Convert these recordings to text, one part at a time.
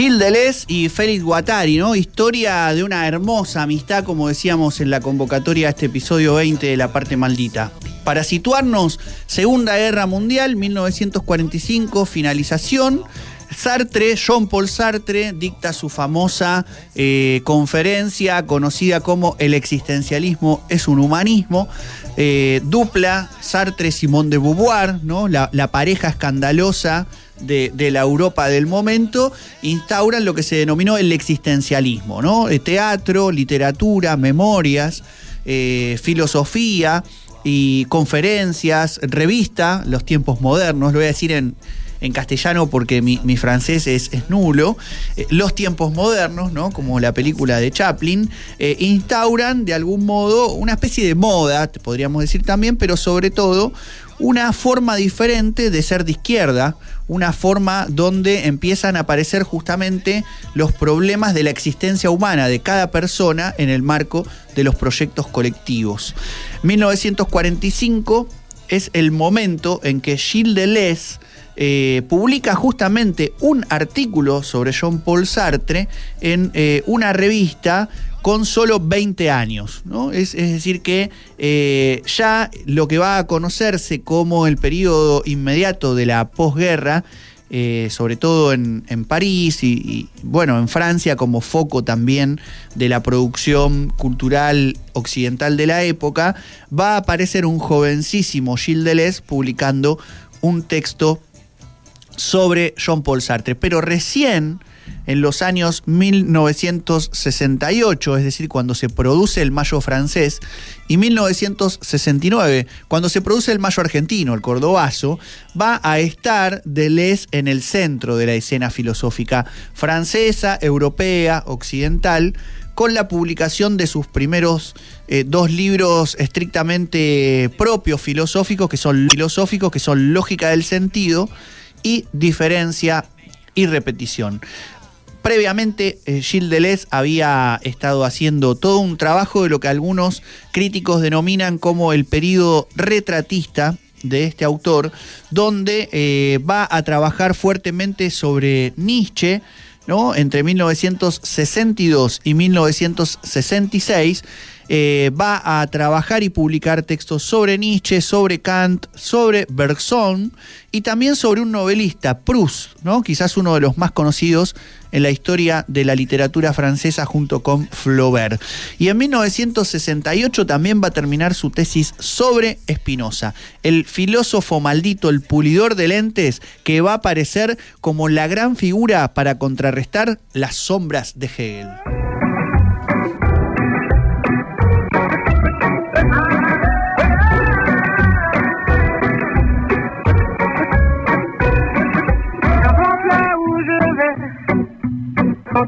Gilles Deleuze y Félix Guattari, ¿no? Historia de una hermosa amistad, como decíamos en la convocatoria a este episodio 20 de La Parte Maldita. Para situarnos, Segunda Guerra Mundial, 1945, finalización. Sartre, Jean-Paul Sartre, dicta su famosa eh, conferencia conocida como El existencialismo es un humanismo. Eh, dupla Sartre-Simón de Beauvoir, ¿no? la, pareja escandalosa de, la Europa del momento, instauran lo que se denominó el existencialismo, ¿no? Eh, teatro, literatura, memorias, filosofía y conferencias, revista, los tiempos modernos, lo voy a decir en, en castellano porque mi, francés es, nulo, eh, los tiempos modernos, ¿no? como la película de Chaplin, eh, instauran de algún modo una especie de moda, podríamos decir también, pero sobre todo una forma diferente de ser de izquierda, una forma donde empiezan a aparecer justamente los problemas de la existencia humana de cada persona en el marco de los proyectos colectivos. 1945 es el momento en que Gilles Deleuze eh, publica justamente un artículo sobre Jean-Paul Sartre en eh, una revista con solo 20 años. ¿no? Es, decir, que eh, ya lo que va a conocerse como el periodo inmediato de la posguerra, sobre todo en, París y, bueno, en Francia como foco también de la producción cultural occidental de la época, va a aparecer un jovencísimo Gilles Deleuze publicando un texto sobre Jean-Paul Sartre. Pero recién en los años 1968, es decir, cuando se produce el Mayo francés, y 1969, cuando se produce el Mayo argentino, el cordobazo, va a estar Deleuze en el centro de la escena filosófica francesa, europea, occidental, con la publicación de sus primeros eh, dos libros estrictamente propios filosóficos, que son filosóficos, que son Lógica del Sentido, y diferencia y repetición. Previamente, eh, Gilles Deleuze había estado haciendo todo un trabajo de lo que algunos críticos denominan como el periodo retratista de este autor, donde eh, va a trabajar fuertemente sobre Nietzsche, ¿no? entre 1962 y 1966 eh, va a trabajar y publicar textos sobre Nietzsche, sobre Kant, sobre Bergson y también sobre un novelista, Proust, ¿no? quizás uno de los más conocidos en la historia de la literatura francesa junto con Flaubert. Y en 1968 también va a terminar su tesis sobre Spinoza, el filósofo maldito, el pulidor de lentes, que va a aparecer como la gran figura para contrarrestar las sombras de Hegel.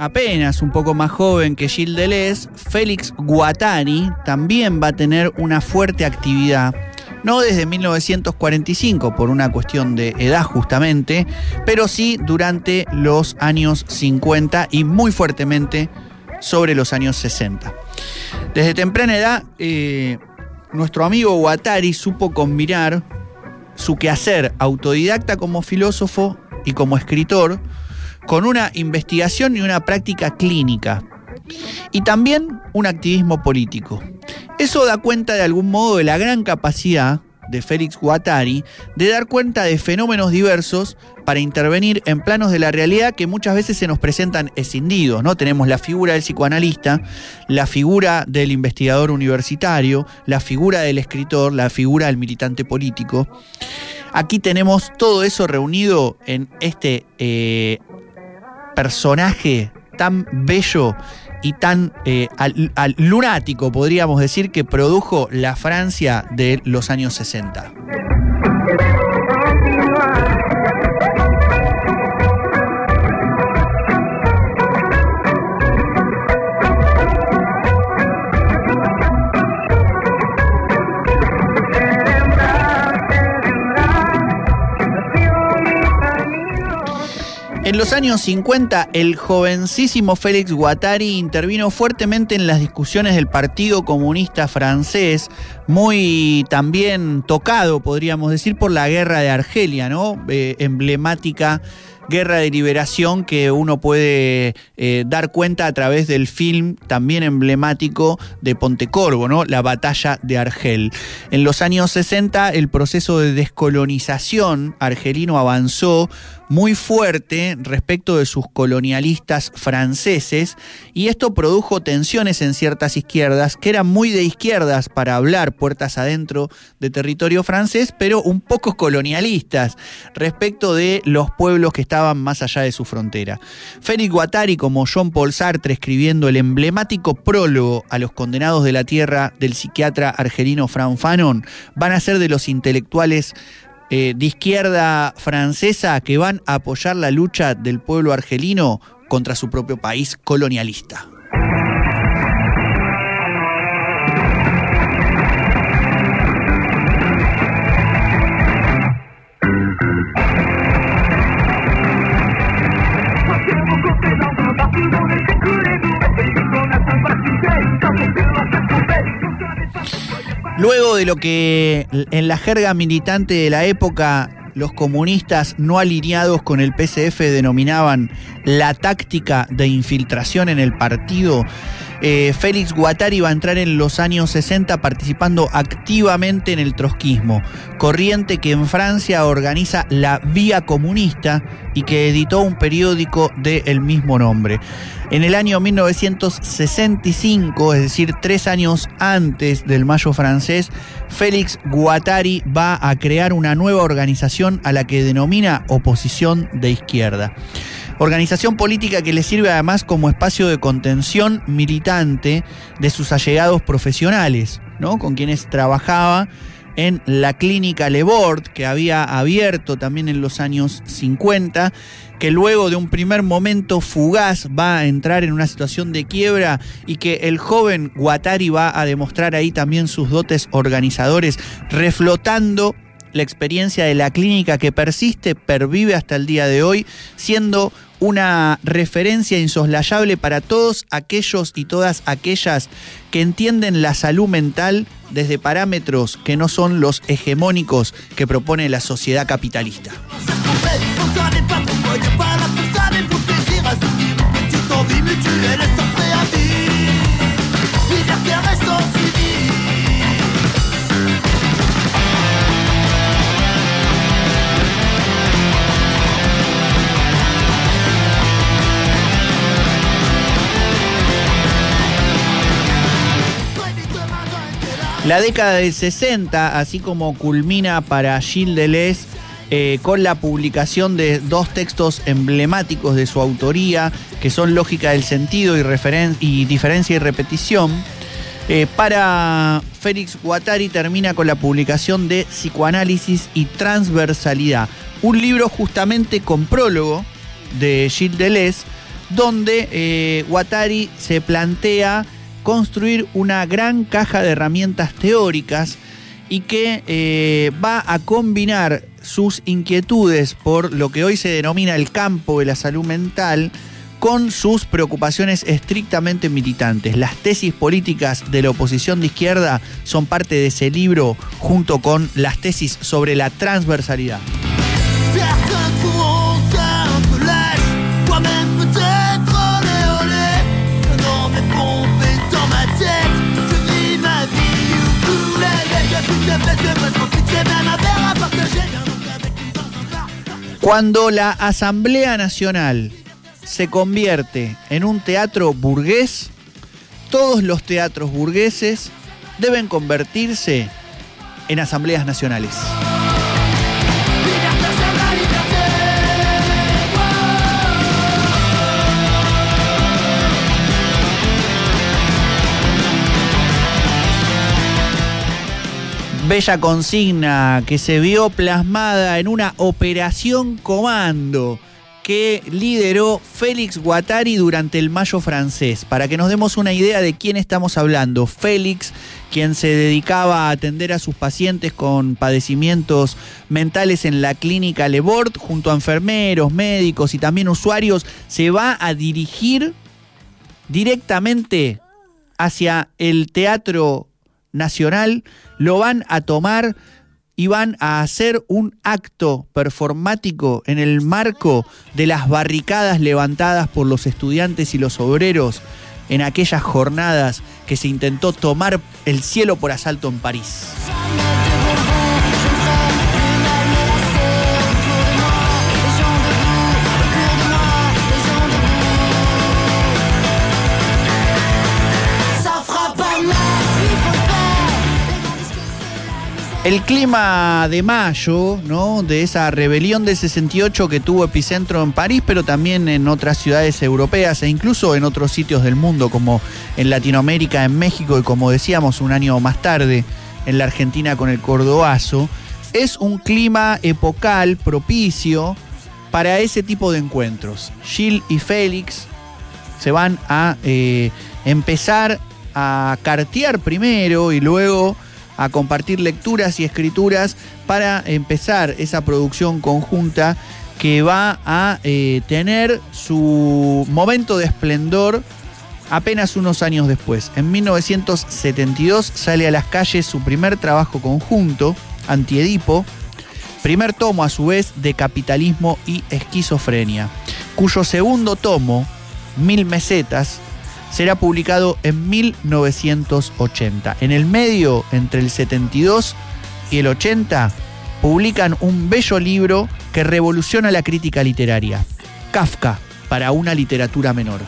apenas un poco más joven que Gilles Deleuze, Félix Guattari también va a tener una fuerte actividad. No desde 1945 por una cuestión de edad justamente, pero sí durante los años 50 y muy fuertemente sobre los años 60. Desde temprana edad, eh, nuestro amigo Guattari supo combinar su quehacer autodidacta como filósofo y como escritor con una investigación y una práctica clínica. Y también un activismo político. Eso da cuenta de algún modo de la gran capacidad de Félix Guattari de dar cuenta de fenómenos diversos para intervenir en planos de la realidad que muchas veces se nos presentan escindidos, ¿no? Tenemos la figura del psicoanalista, la figura del investigador universitario, la figura del escritor, la figura del militante político. Aquí tenemos todo eso reunido en este eh, personaje tan bello y tan eh, al, lunático, podríamos decir, que produjo la Francia de los años 60. Los años 50, el jovencísimo Félix Guattari intervino fuertemente en las discusiones del Partido Comunista Francés, muy también tocado, podríamos decir, por la guerra de Argelia, ¿no? Eh, emblemática guerra de liberación que uno puede eh, dar cuenta a través del film también emblemático de Pontecorvo, ¿no? La batalla de Argel. En los años 60 el proceso de descolonización argelino avanzó muy fuerte respecto de sus colonialistas franceses y esto produjo tensiones en ciertas izquierdas que eran muy de izquierdas para hablar puertas adentro de territorio francés, pero un poco colonialistas respecto de los pueblos que estaban más allá de su frontera. Félix Guattari como Jean Paul Sartre escribiendo el emblemático prólogo a los condenados de la tierra del psiquiatra argelino Fran Fanon van a ser de los intelectuales eh, de izquierda francesa que van a apoyar la lucha del pueblo argelino contra su propio país colonialista. Luego de lo que en la jerga militante de la época los comunistas no alineados con el PCF denominaban la táctica de infiltración en el partido, eh, Félix Guattari va a entrar en los años 60 participando activamente en el trotskismo, corriente que en Francia organiza la Vía Comunista y que editó un periódico del mismo nombre. En el año 1965, es decir, tres años antes del Mayo francés, Félix Guattari va a crear una nueva organización a la que denomina Oposición de Izquierda. Organización política que le sirve además como espacio de contención militante de sus allegados profesionales, ¿no? Con quienes trabajaba en la clínica Lebord, que había abierto también en los años 50, que luego de un primer momento fugaz va a entrar en una situación de quiebra y que el joven Guattari va a demostrar ahí también sus dotes organizadores, reflotando la experiencia de la clínica que persiste, pervive hasta el día de hoy, siendo una referencia insoslayable para todos aquellos y todas aquellas que entienden la salud mental desde parámetros que no son los hegemónicos que propone la sociedad capitalista. La década del 60, así como culmina para Gilles Deleuze eh, con la publicación de dos textos emblemáticos de su autoría, que son Lógica del Sentido y, Diferencia y Repetición. Eh, para Félix Guattari termina con la publicación de Psicoanálisis y Transversalidad, un libro justamente con prólogo de Gilles Deleuze, donde eh, Guattari se plantea construir una gran caja de herramientas teóricas y que eh, va a combinar sus inquietudes por lo que hoy se denomina el campo de la salud mental con sus preocupaciones estrictamente militantes. Las tesis políticas de la oposición de izquierda son parte de ese libro junto con las tesis sobre la transversalidad. Cuando la Asamblea Nacional se convierte en un teatro burgués, todos los teatros burgueses deben convertirse en asambleas nacionales. Bella consigna que se vio plasmada en una operación comando que lideró Félix Guattari durante el Mayo francés. Para que nos demos una idea de quién estamos hablando, Félix, quien se dedicaba a atender a sus pacientes con padecimientos mentales en la clínica Lebord, junto a enfermeros, médicos y también usuarios, se va a dirigir directamente hacia el Teatro Nacional, lo van a tomar y van a hacer un acto performático en el marco de las barricadas levantadas por los estudiantes y los obreros en aquellas jornadas que se intentó tomar el cielo por asalto en París. El clima de mayo, ¿no? De esa rebelión del 68 que tuvo epicentro en París, pero también en otras ciudades europeas e incluso en otros sitios del mundo, como en Latinoamérica, en México y como decíamos un año más tarde en la Argentina con el Cordobazo, es un clima epocal propicio para ese tipo de encuentros. Gil y Félix se van a eh, empezar a cartear primero y luego a compartir lecturas y escrituras para empezar esa producción conjunta que va a eh, tener su momento de esplendor apenas unos años después. En 1972 sale a las calles su primer trabajo conjunto, Antiedipo, primer tomo a su vez de Capitalismo y Esquizofrenia, cuyo segundo tomo, Mil Mesetas, será publicado en 1980. En el medio, entre el 72 y el 80, publican un bello libro que revoluciona la crítica literaria, Kafka para una literatura menor.